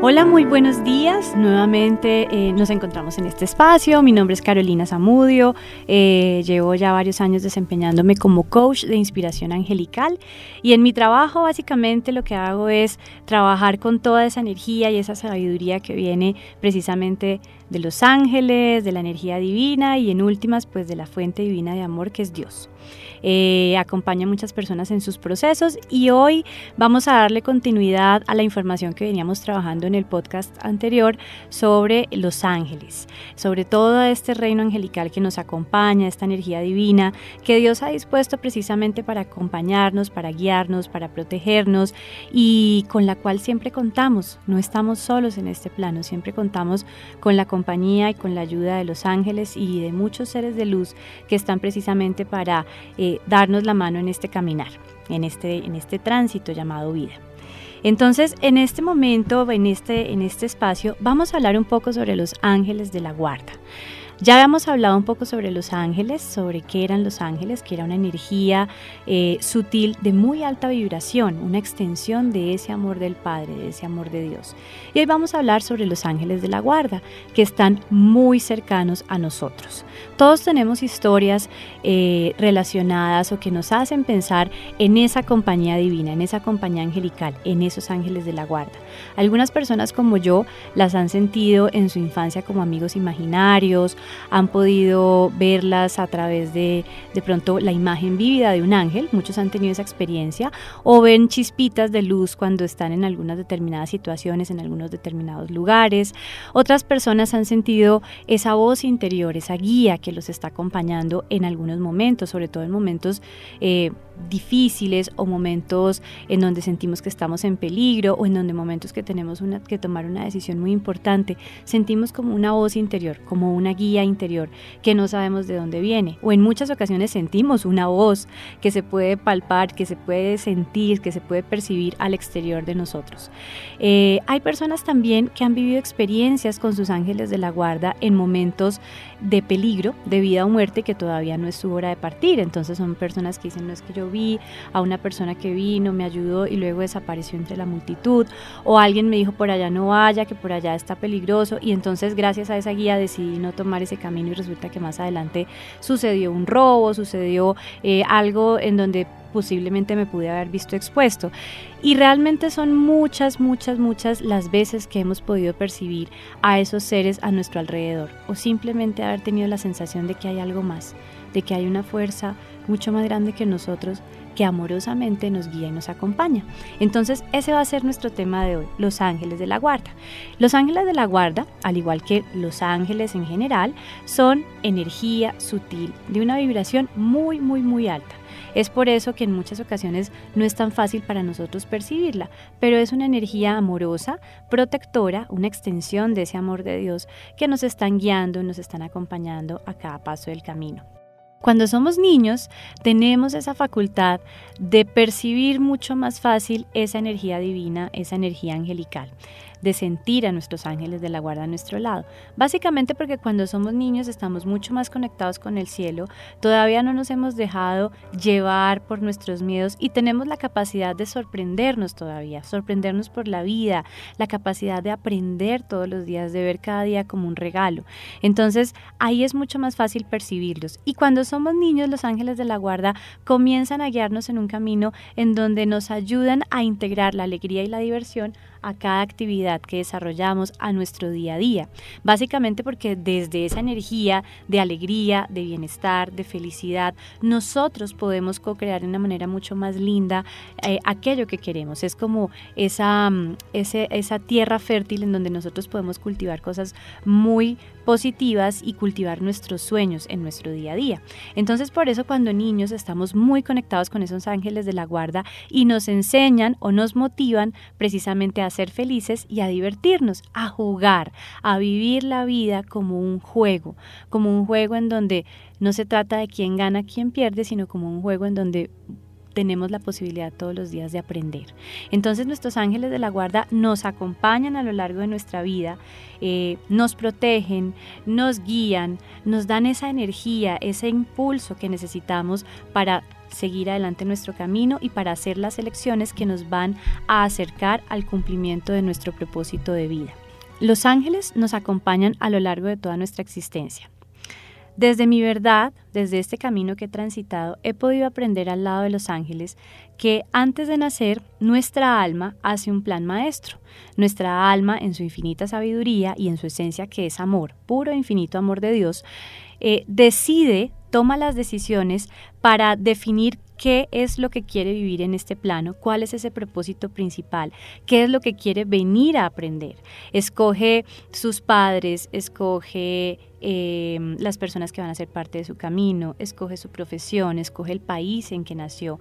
Hola, muy buenos días. Nuevamente eh, nos encontramos en este espacio. Mi nombre es Carolina Zamudio. Eh, llevo ya varios años desempeñándome como coach de inspiración angelical y en mi trabajo básicamente lo que hago es trabajar con toda esa energía y esa sabiduría que viene precisamente de los ángeles, de la energía divina y en últimas pues de la fuente divina de amor que es Dios eh, acompaña a muchas personas en sus procesos y hoy vamos a darle continuidad a la información que veníamos trabajando en el podcast anterior sobre los ángeles, sobre todo este reino angelical que nos acompaña, esta energía divina que Dios ha dispuesto precisamente para acompañarnos, para guiarnos, para protegernos y con la cual siempre contamos, no estamos solos en este plano, siempre contamos con la compañía y con la ayuda de los ángeles y de muchos seres de luz que están precisamente para eh, darnos la mano en este caminar, en este, en este tránsito llamado vida. Entonces, en este momento, en este, en este espacio, vamos a hablar un poco sobre los ángeles de la guarda. Ya habíamos hablado un poco sobre los ángeles, sobre qué eran los ángeles, que era una energía eh, sutil de muy alta vibración, una extensión de ese amor del Padre, de ese amor de Dios. Y hoy vamos a hablar sobre los ángeles de la guarda, que están muy cercanos a nosotros. Todos tenemos historias eh, relacionadas o que nos hacen pensar en esa compañía divina, en esa compañía angelical, en esos ángeles de la guarda. Algunas personas como yo las han sentido en su infancia como amigos imaginarios, han podido verlas a través de de pronto la imagen vívida de un ángel, muchos han tenido esa experiencia, o ven chispitas de luz cuando están en algunas determinadas situaciones, en algunos determinados lugares. Otras personas han sentido esa voz interior, esa guía que los está acompañando en algunos momentos, sobre todo en momentos eh, difíciles o momentos en donde sentimos que estamos en peligro o en donde momentos que tenemos una, que tomar una decisión muy importante, sentimos como una voz interior, como una guía interior que no sabemos de dónde viene. O en muchas ocasiones sentimos una voz que se puede palpar, que se puede sentir, que se puede percibir al exterior de nosotros. Eh, hay personas también que han vivido experiencias con sus ángeles de la guarda en momentos de peligro, de vida o muerte, que todavía no es su hora de partir. Entonces son personas que dicen, no es que yo vi a una persona que vino, me ayudó y luego desapareció entre la multitud, o alguien me dijo por allá no vaya, que por allá está peligroso, y entonces gracias a esa guía decidí no tomar ese camino y resulta que más adelante sucedió un robo, sucedió eh, algo en donde posiblemente me pude haber visto expuesto. Y realmente son muchas, muchas, muchas las veces que hemos podido percibir a esos seres a nuestro alrededor o simplemente haber tenido la sensación de que hay algo más, de que hay una fuerza mucho más grande que nosotros que amorosamente nos guía y nos acompaña. Entonces, ese va a ser nuestro tema de hoy, los ángeles de la guarda. Los ángeles de la guarda, al igual que los ángeles en general, son energía sutil de una vibración muy, muy, muy alta. Es por eso que en muchas ocasiones no es tan fácil para nosotros percibirla, pero es una energía amorosa, protectora, una extensión de ese amor de Dios que nos están guiando, nos están acompañando a cada paso del camino. Cuando somos niños tenemos esa facultad de percibir mucho más fácil esa energía divina, esa energía angelical de sentir a nuestros ángeles de la guarda a nuestro lado. Básicamente porque cuando somos niños estamos mucho más conectados con el cielo, todavía no nos hemos dejado llevar por nuestros miedos y tenemos la capacidad de sorprendernos todavía, sorprendernos por la vida, la capacidad de aprender todos los días, de ver cada día como un regalo. Entonces ahí es mucho más fácil percibirlos. Y cuando somos niños, los ángeles de la guarda comienzan a guiarnos en un camino en donde nos ayudan a integrar la alegría y la diversión a cada actividad que desarrollamos a nuestro día a día. Básicamente porque desde esa energía de alegría, de bienestar, de felicidad, nosotros podemos co-crear de una manera mucho más linda eh, aquello que queremos. Es como esa, mm, esa tierra fértil en donde nosotros podemos cultivar cosas muy positivas y cultivar nuestros sueños en nuestro día a día. Entonces por eso cuando niños estamos muy conectados con esos ángeles de la guarda y nos enseñan o nos motivan precisamente a ser felices y a divertirnos, a jugar, a vivir la vida como un juego, como un juego en donde no se trata de quién gana, quién pierde, sino como un juego en donde tenemos la posibilidad todos los días de aprender. Entonces nuestros ángeles de la guarda nos acompañan a lo largo de nuestra vida, eh, nos protegen, nos guían, nos dan esa energía, ese impulso que necesitamos para seguir adelante nuestro camino y para hacer las elecciones que nos van a acercar al cumplimiento de nuestro propósito de vida. Los ángeles nos acompañan a lo largo de toda nuestra existencia. Desde mi verdad, desde este camino que he transitado, he podido aprender al lado de los ángeles que antes de nacer, nuestra alma hace un plan maestro. Nuestra alma, en su infinita sabiduría y en su esencia que es amor, puro e infinito amor de Dios, eh, decide, toma las decisiones para definir qué es lo que quiere vivir en este plano, cuál es ese propósito principal, qué es lo que quiere venir a aprender. Escoge sus padres, escoge em, las personas que van a ser parte de su camino, escoge su profesión, escoge el país en que nació.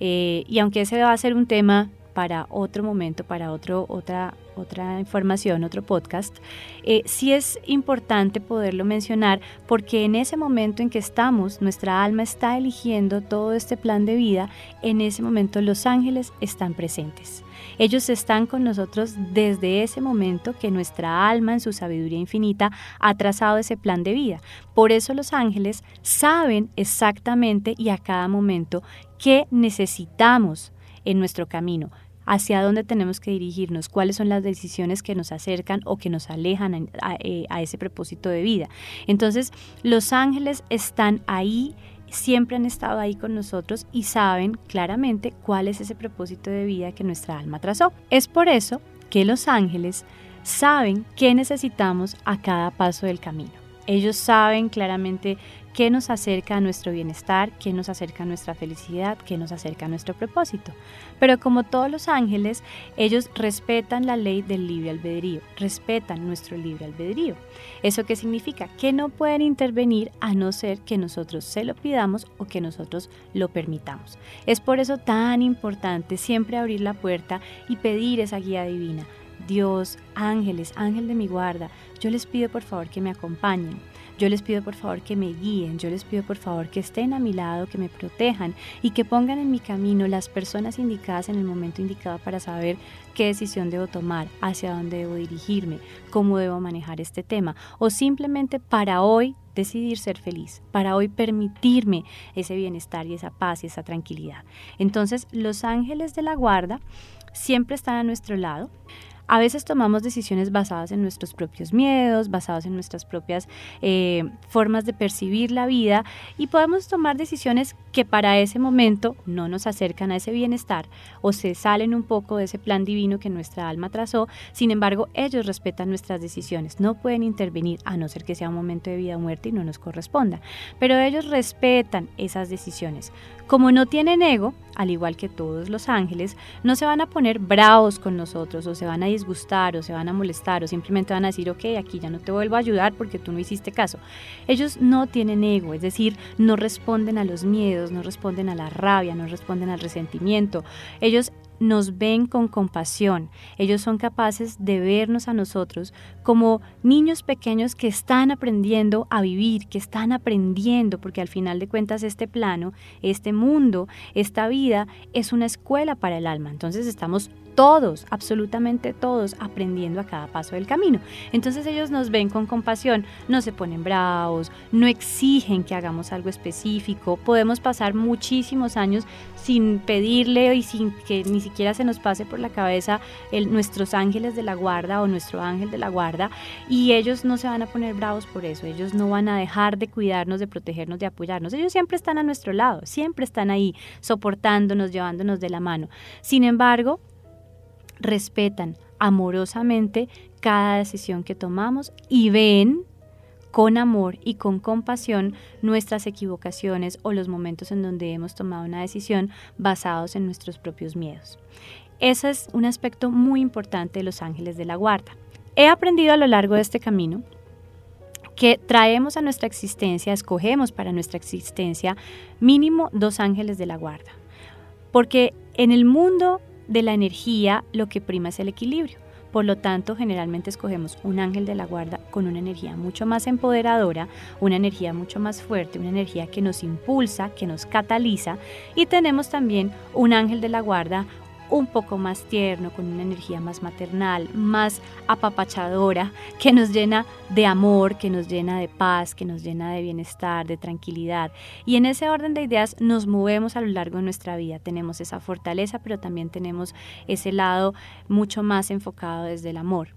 Eh, y aunque ese va a ser un tema para otro momento, para otro, otra, otra información, otro podcast, eh, sí es importante poderlo mencionar porque en ese momento en que estamos, nuestra alma está eligiendo todo este plan de vida, en ese momento los ángeles están presentes. Ellos están con nosotros desde ese momento que nuestra alma en su sabiduría infinita ha trazado ese plan de vida. Por eso los ángeles saben exactamente y a cada momento qué necesitamos en nuestro camino, hacia dónde tenemos que dirigirnos, cuáles son las decisiones que nos acercan o que nos alejan eh, a, ese propósito de vida. Entonces, los ángeles están ahí siempre han estado ahí con nosotros y saben claramente cuál es ese propósito de vida que nuestra alma trazó. Es por eso que los ángeles saben qué necesitamos a cada paso del camino. Ellos saben claramente qué nos acerca a nuestro bienestar, qué nos acerca a nuestra felicidad, qué nos acerca a nuestro propósito. Pero como todos los ángeles, ellos respetan la ley del libre albedrío, respetan nuestro libre albedrío. ¿Eso qué significa? Que no pueden intervenir a no ser que nosotros se lo pidamos o que nosotros lo permitamos. Es por eso tan importante siempre abrir la puerta y pedir esa guía divina. Dios, ángeles, ángel de mi guarda, yo les pido por favor que me acompañen. Yo les pido por favor que me guíen, yo les pido por favor que estén a mi lado, que me protejan y que pongan en mi camino las personas indicadas en el momento indicado para saber qué decisión debo tomar, hacia dónde debo dirigirme, cómo debo manejar este tema o simplemente para hoy decidir ser feliz, para hoy permitirme ese bienestar y esa paz y esa tranquilidad. Entonces los ángeles de la guarda siempre están a nuestro lado. A veces tomamos decisiones basadas en nuestros propios miedos, basadas en nuestras propias eh, formas de percibir la vida y podemos tomar decisiones que para ese momento no nos acercan a ese bienestar o se salen un poco de ese plan divino que nuestra alma trazó. Sin embargo, ellos respetan nuestras decisiones, no pueden intervenir a no ser que sea un momento de vida o muerte y no nos corresponda. Pero ellos respetan esas decisiones. Como no tienen ego, al igual que todos los ángeles, no se van a poner bravos con nosotros o se van a disgustar o se van a molestar o simplemente van a decir, ok, aquí ya no te vuelvo a ayudar porque tú no hiciste caso. Ellos no tienen ego, es decir, no responden a los miedos, no responden a la rabia, no responden al resentimiento. Ellos nos ven con compasión. Ellos son capaces de vernos a nosotros como niños pequeños que están aprendiendo a vivir, que están aprendiendo, porque al final de cuentas este plano, este mundo, esta vida es una escuela para el alma. Entonces estamos todos, absolutamente todos, aprendiendo a cada paso del camino. Entonces ellos nos ven con compasión, no se ponen bravos, no exigen que hagamos algo específico. Podemos pasar muchísimos años sin pedirle y sin que ni siquiera se nos pase por la cabeza nuestros ángeles de la guarda o nuestro ángel de la guarda y ellos no se van a poner bravos por eso, ellos no van a dejar de cuidarnos, de protegernos, de apoyarnos. Ellos siempre están a nuestro lado, siempre están ahí soportándonos, llevándonos de la mano. Sin embargo, respetan amorosamente cada decisión que tomamos y ven con amor y con compasión nuestras equivocaciones o los momentos en donde hemos tomado una decisión basados en nuestros propios miedos. Ese es un aspecto muy importante de los ángeles de la guarda. He aprendido a lo largo de este camino que traemos a nuestra existencia, escogemos para nuestra existencia mínimo dos ángeles de la guarda. Porque en el mundo de la energía lo que prima es el equilibrio. Por lo tanto, generalmente escogemos un ángel de la guarda con una energía mucho más empoderadora, una energía mucho más fuerte, una energía que nos impulsa, que nos cataliza. Y tenemos también un ángel de la guarda un poco más tierno, con una energía más maternal, más apapachadora, que nos llena de amor, que nos llena de paz, que nos llena de bienestar, de tranquilidad. Y en ese orden de ideas nos movemos a lo largo de nuestra vida. Tenemos esa fortaleza, pero también tenemos ese lado mucho más enfocado desde el amor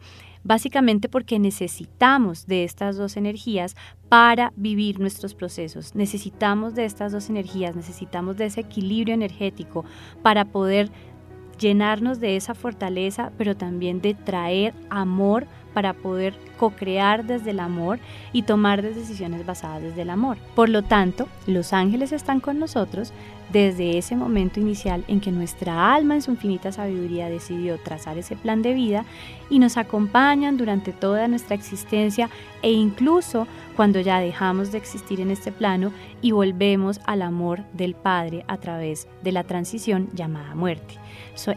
básicamente porque necesitamos de estas dos energías para vivir nuestros procesos. Necesitamos de estas dos energías, necesitamos de ese equilibrio energético para poder llenarnos de esa fortaleza, pero también de traer amor para poder co-crear desde el amor y tomar decisiones basadas desde el amor. Por lo tanto, los ángeles están con nosotros desde ese momento inicial en que nuestra alma en su infinita sabiduría decidió trazar ese plan de vida y nos acompañan durante toda nuestra existencia e incluso cuando ya dejamos de existir en este plano y volvemos al amor del Padre a través de la transición llamada muerte.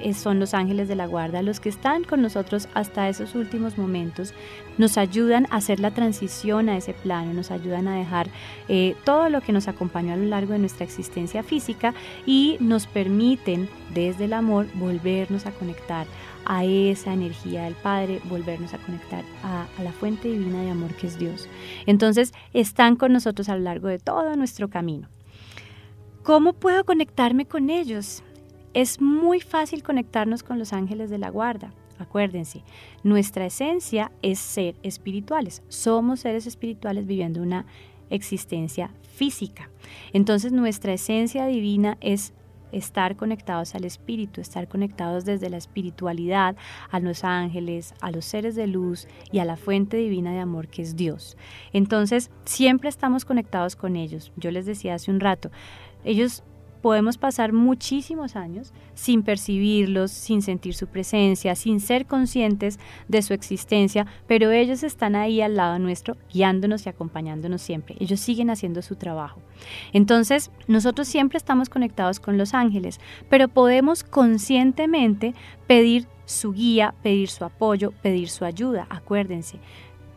Eh, son los ángeles de la guarda los que están con nosotros hasta esos últimos momentos, nos ayudan a hacer la transición a ese plano, nos ayudan a dejar eh, todo lo que nos acompañó a lo largo de nuestra existencia física y nos permiten desde el amor volvernos a conectar a esa energía del Padre, volvernos a conectar a, a, la fuente divina de amor que es Dios. Entonces, están con nosotros a lo largo de todo nuestro camino. ¿Cómo puedo conectarme con ellos? Es muy fácil conectarnos con los ángeles de la guarda. Acuérdense, nuestra esencia es ser espirituales. Somos seres espirituales viviendo una existencia física. Entonces nuestra esencia divina es estar conectados al espíritu, estar conectados desde la espiritualidad a los ángeles, a los seres de luz y a la fuente divina de amor que es Dios. Entonces, siempre estamos conectados con ellos. Yo les decía hace un rato, ellos podemos pasar muchísimos años sin percibirlos, sin sentir su presencia, sin ser conscientes de su existencia, pero ellos están ahí al lado nuestro, guiándonos y acompañándonos siempre. Ellos siguen haciendo su trabajo. Entonces, nosotros siempre estamos conectados con los ángeles, pero podemos conscientemente pedir su guía, pedir su apoyo, pedir su ayuda. Acuérdense,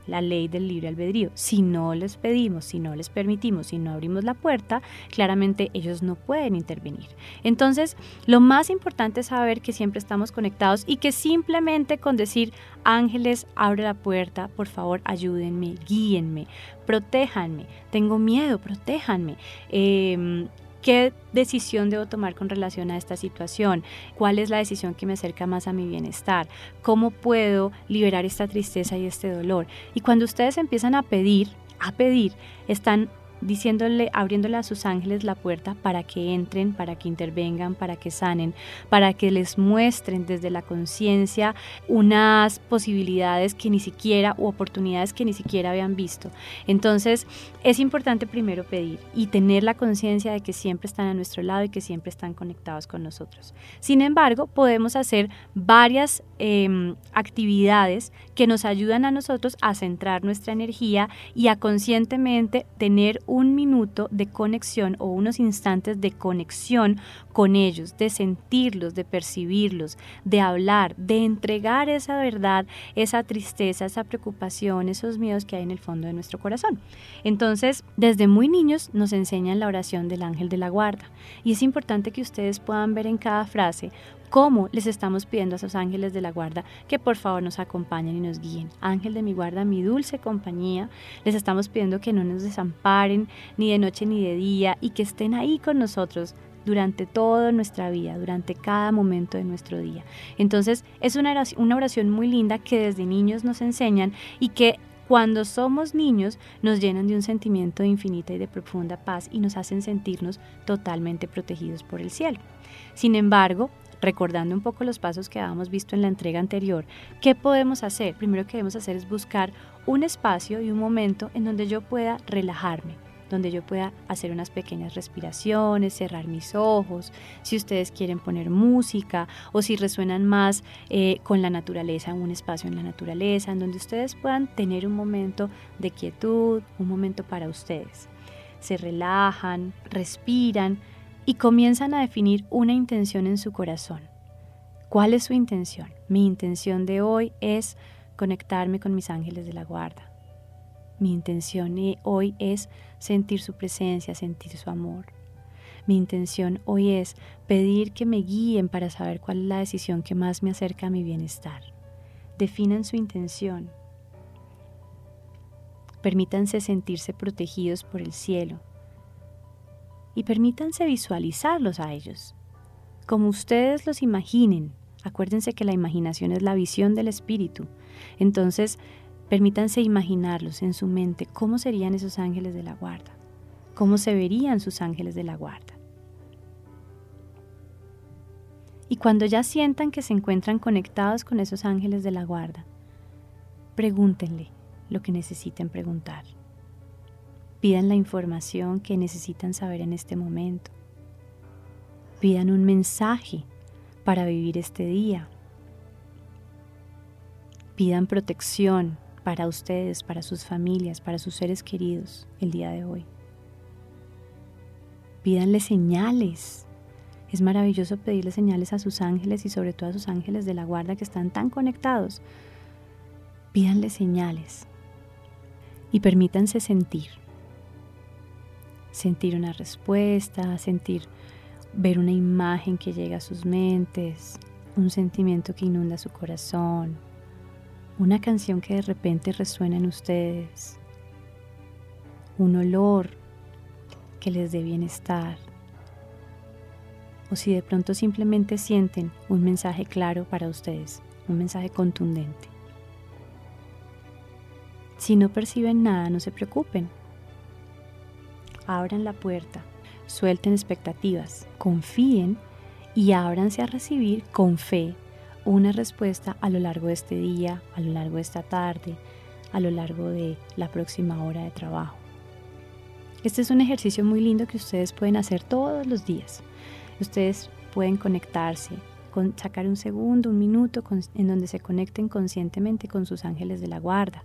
la ley del libre albedrío. Si no les pedimos, si no les permitimos, si no abrimos la puerta, claramente ellos no pueden intervenir. Entonces, lo más importante es saber que siempre estamos conectados y que simplemente con decir, ángeles, abre la puerta, por favor, ayúdenme, guíenme, protéjanme, tengo miedo, protéjanme. Eh, ¿Qué decisión debo tomar con relación a esta situación? ¿Cuál es la decisión que me acerca más a mi bienestar? ¿Cómo puedo liberar esta tristeza y este dolor? Y cuando ustedes empiezan a pedir, a pedir, están diciéndole, abriéndole a sus ángeles la puerta para que entren, para que intervengan, para que sanen, para que les muestren desde la conciencia unas posibilidades que ni siquiera o oportunidades que ni siquiera habían visto. Entonces, es importante primero pedir y tener la conciencia de que siempre están a nuestro lado y que siempre están conectados con nosotros. Sin embargo, podemos hacer varias em, actividades que nos ayudan a nosotros a centrar nuestra energía y a conscientemente tener un minuto de conexión o unos instantes de conexión con ellos, de sentirlos, de percibirlos, de hablar, de entregar esa verdad, esa tristeza, esa preocupación, esos miedos que hay en el fondo de nuestro corazón. Entonces, desde muy niños nos enseñan la oración del ángel de la guarda y es importante que ustedes puedan ver en cada frase cómo les estamos pidiendo a esos ángeles de la guarda que por favor nos acompañen y nos guíen. Ángel de mi guarda, mi dulce compañía, les estamos pidiendo que no nos desamparen ni de noche ni de día y que estén ahí con nosotros durante toda nuestra vida, durante cada momento de nuestro día. Entonces es una oración, muy linda que desde niños nos enseñan y que cuando somos niños nos llenan de un sentimiento de infinita y de profunda paz y nos hacen sentirnos totalmente protegidos por el cielo. Sin embargo, recordando un poco los pasos que habíamos visto en la entrega anterior, ¿qué podemos hacer? Primero que debemos hacer es buscar un espacio y un momento en donde yo pueda relajarme, donde yo pueda hacer unas pequeñas respiraciones, cerrar mis ojos, si ustedes quieren poner música o si resuenan más eh, con la naturaleza, un espacio en la naturaleza, en donde ustedes puedan tener un momento de quietud, un momento para ustedes. Se relajan, respiran, y comienzan a definir una intención en su corazón. ¿Cuál es su intención? Mi intención de hoy es conectarme con mis ángeles de la guarda. Mi intención hoy es sentir su presencia, sentir su amor. Mi intención hoy es pedir que me guíen para saber cuál es la decisión que más me acerca a mi bienestar. Definan su intención. Permítanse sentirse protegidos por el cielo y permítanse visualizarlos a ellos, como ustedes los imaginen. Acuérdense que la imaginación es la visión del espíritu. Entonces, permítanse imaginarlos en su mente, cómo serían esos ángeles de la guarda, cómo se verían sus ángeles de la guarda. Y cuando ya sientan que se encuentran conectados con esos ángeles de la guarda, pregúntenle lo que necesiten preguntar. Pidan la información que necesitan saber en este momento. Pidan un mensaje para vivir este día. Pidan protección para ustedes, para sus familias, para sus seres queridos el día de hoy. Pídanle señales. Es maravilloso pedirle señales a sus ángeles y sobre todo a sus ángeles de la guarda que están tan conectados. Pídanle señales y permítanse sentir. Sentir una respuesta, sentir, ver una imagen que llega a sus mentes, un sentimiento que inunda su corazón, una canción que de repente resuena en ustedes, un olor que les dé bienestar, o si de pronto simplemente sienten un mensaje claro para ustedes, un mensaje contundente. Si no perciben nada, no se preocupen. Abran la puerta, suelten expectativas, confíen y ábranse a recibir con fe una respuesta a lo largo de este día, a lo largo de esta tarde, a lo largo de la próxima hora de trabajo. Este es un ejercicio muy lindo que ustedes pueden hacer todos los días. Ustedes pueden conectarse, con, sacar un segundo, un minuto en donde se conecten conscientemente con sus ángeles de la guarda,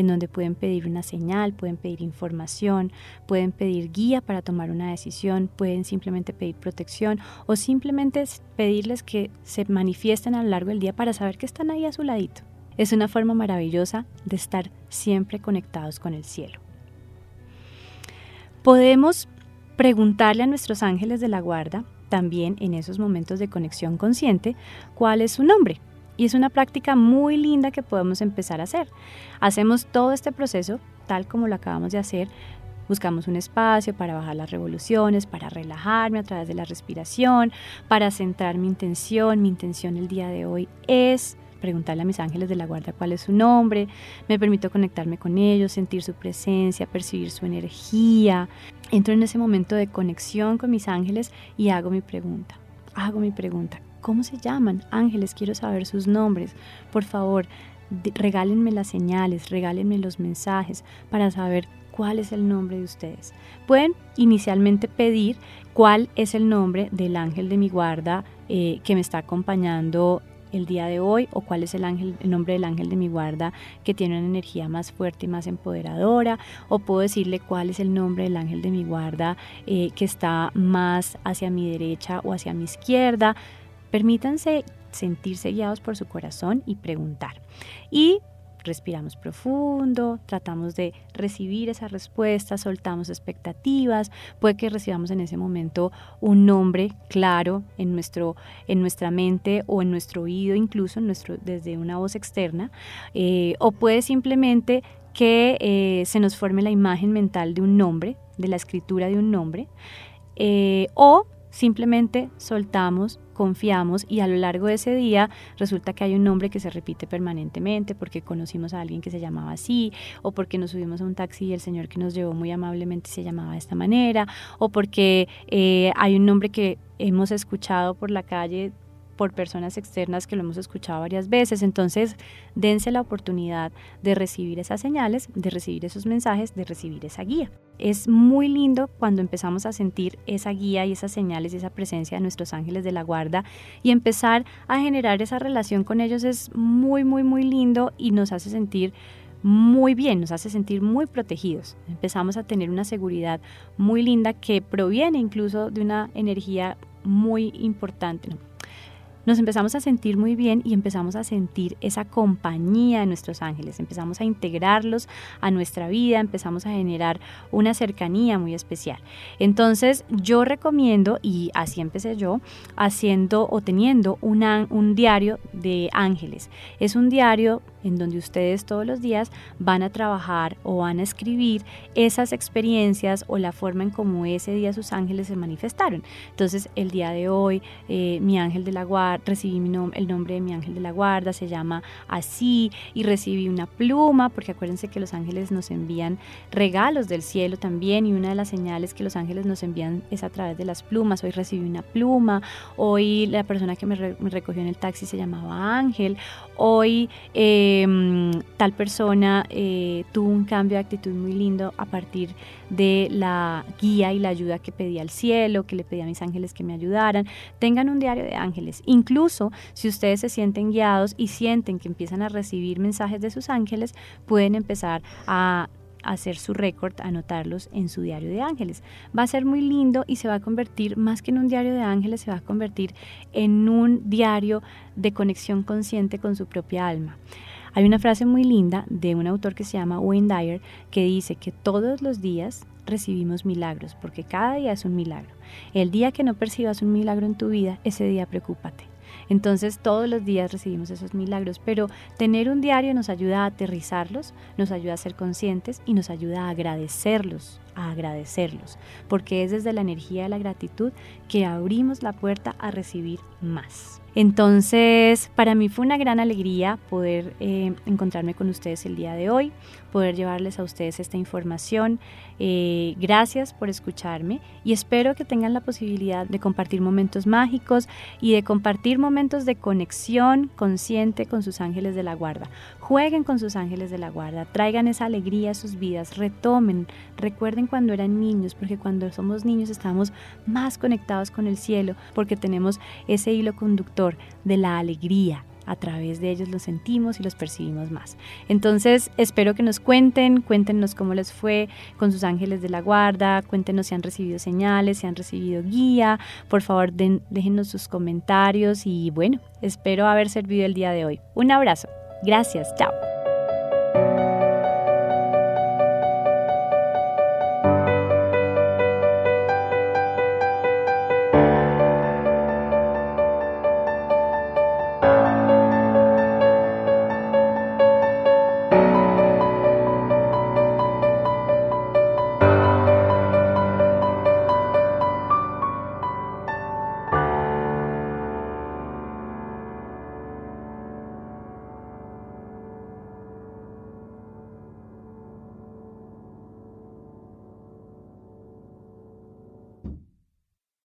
en donde pueden pedir una señal, pueden pedir información, pueden pedir guía para tomar una decisión, pueden simplemente pedir protección o simplemente pedirles que se manifiesten a lo largo del día para saber que están ahí a su ladito. Es una forma maravillosa de estar siempre conectados con el cielo. Podemos preguntarle a nuestros ángeles de la guarda, también en esos momentos de conexión consciente, cuál es su nombre. Y es una práctica muy linda que podemos empezar a hacer. Hacemos todo este proceso tal como lo acabamos de hacer. Buscamos un espacio para bajar las revoluciones, para relajarme a través de la respiración, para centrar mi intención. Mi intención el día de hoy es preguntarle a mis ángeles de la guarda cuál es su nombre, me permito conectarme con ellos, sentir su presencia, percibir su energía. Entro en ese momento de conexión con mis ángeles y hago mi pregunta. Hago mi pregunta, ¿Cómo se llaman? Ángeles, quiero saber sus nombres. Por favor, regálenme las señales, regálenme los mensajes para saber cuál es el nombre de ustedes. Pueden inicialmente pedir cuál es el nombre del ángel de mi guarda eh, que me está acompañando el día de hoy o cuál es el, nombre del ángel de mi guarda que tiene una energía más fuerte y más empoderadora o puedo decirle cuál es el nombre del ángel de mi guarda eh, que está más hacia mi derecha o hacia mi izquierda. Permítanse sentirse guiados por su corazón y preguntar. Y respiramos profundo, tratamos de recibir esa respuesta, soltamos expectativas, puede que recibamos en ese momento un nombre claro en, nuestro, en nuestra mente o en nuestro oído, incluso nuestro, desde una voz externa, eh, o puede simplemente que eh, se nos forme la imagen mental de un nombre, de la escritura de un nombre, eh, o simplemente soltamos confiamos y a lo largo de ese día resulta que hay un nombre que se repite permanentemente porque conocimos a alguien que se llamaba así o porque nos subimos a un taxi y el señor que nos llevó muy amablemente se llamaba de esta manera o porque eh, hay un nombre que hemos escuchado por la calle por personas externas que lo hemos escuchado varias veces. Entonces, dense la oportunidad de recibir esas señales, de recibir esos mensajes, de recibir esa guía. Es muy lindo cuando empezamos a sentir esa guía y esas señales y esa presencia de nuestros ángeles de la guarda y empezar a generar esa relación con ellos es muy, muy, muy lindo y nos hace sentir muy bien, nos hace sentir muy protegidos. Empezamos a tener una seguridad muy linda que proviene incluso de una energía muy importante, nos empezamos a sentir muy bien y empezamos a sentir esa compañía de nuestros ángeles, empezamos a integrarlos a nuestra vida, empezamos a generar una cercanía muy especial. Entonces yo recomiendo, y así empecé yo, haciendo o teniendo un diario de ángeles. Es un diario en donde ustedes todos los días van a trabajar o van a escribir esas experiencias o la forma en cómo ese día sus ángeles se manifestaron. Entonces, el día de hoy, eh, mi ángel de la guarda, recibí el nombre de mi ángel de la guarda, se llama así, y recibí una pluma, porque acuérdense que los ángeles nos envían regalos del cielo también, y una de las señales que los ángeles nos envían es a través de las plumas. Hoy recibí una pluma, hoy la persona que me, recogió en el taxi se llamaba Ángel, hoy... Eh, Em, tal persona eh, tuvo un cambio de actitud muy lindo a partir de la guía y la ayuda que pedí al cielo, que le pedí a mis ángeles que me ayudaran. Tengan un diario de ángeles. Incluso si ustedes se sienten guiados y sienten que empiezan a recibir mensajes de sus ángeles, pueden empezar a hacer su récord, anotarlos en su diario de ángeles. Va a ser muy lindo y se va a convertir, más que en un diario de ángeles, se va a convertir en un diario de conexión consciente con su propia alma. Hay una frase muy linda de un autor que se llama Wayne Dyer que dice que todos los días recibimos milagros, porque cada día es un milagro. El día que no percibas un milagro en tu vida, ese día preocúpate. Entonces todos los días recibimos esos milagros, pero tener un diario nos ayuda a aterrizarlos, nos ayuda a ser conscientes y nos ayuda a agradecerlos, a agradecerlos, porque es desde la energía de la gratitud que abrimos la puerta a recibir más. Entonces, para mí fue una gran alegría poder eh, encontrarme con ustedes el día de hoy, poder llevarles a ustedes esta información. Eh, gracias por escucharme y espero que tengan la posibilidad de compartir momentos mágicos y de compartir momentos de conexión consciente con sus ángeles de la guarda. Jueguen con sus ángeles de la guarda, traigan esa alegría a sus vidas, retomen, recuerden cuando eran niños, porque cuando somos niños estamos más conectados con el cielo, porque tenemos ese hilo conductor de la alegría. A través de ellos los sentimos y los percibimos más. Entonces, espero que nos cuenten, cuéntenos cómo les fue con sus ángeles de la guarda, cuéntenos si han recibido señales, si han recibido guía. Por favor, déjenos sus comentarios y bueno, espero haber servido el día de hoy. Un abrazo. Gracias. Chao.